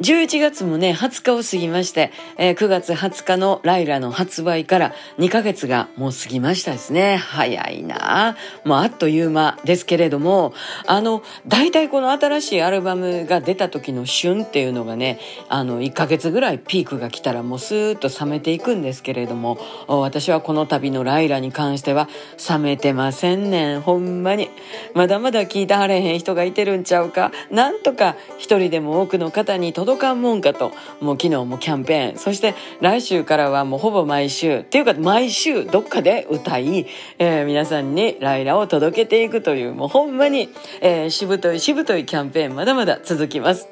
11月もね、20日を過ぎまして、えー、9月20日のライラの発売から2ヶ月がもう過ぎましたですね。早いなもうあっという間ですけれども、あの、大体この新しいアルバムが出た時の旬っていうのがね、あの、1ヶ月ぐらいピークが来たらもうスーッと冷めていくんですけれども、私はこの度のライラに関しては冷めてませんねん。ほんまに。まだまだ聞いてはれへん人がいてるんちゃうか。なんとか一人でも多くの方に届かんもんかと、もう昨日もキャンペーン、そして来週からはもうほぼ毎週、っていうか毎週どっかで歌い、えー、皆さんにライラを届けていくという、もうほんまに、えー、しぶといしぶといキャンペーンまだまだ続きます。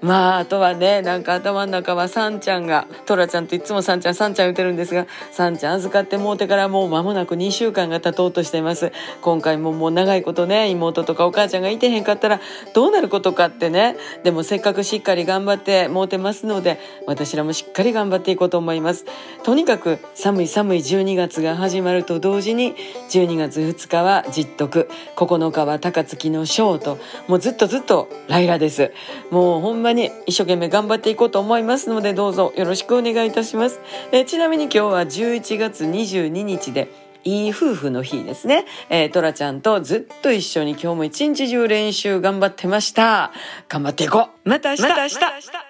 まああとはねなんか頭の中はさんちゃんがトラちゃんといつもさんちゃんさんちゃん言ってるんですがさんちゃん預かってもうてからもう間もなく2週間が経とうとしています。今回ももう長いことね妹とかお母ちゃんがいてへんかったらどうなることかってね。でもせっかくしっかり頑張ってもうてますので私らもしっかり頑張っていこうと思います。とにかく寒い寒い12月が始まると同時に12月2日は実徳。9日は高槻のショートもうずっとずっとライラです。もうほんまに一生懸命頑張っていこうと思いますのでどうぞよろしくお願いいたします。えちなみに今日は11月22日でいい夫婦の日ですね。えー、トラちゃんとずっと一緒に今日も一日中練習頑張ってました。頑張っていこうまた明日また明日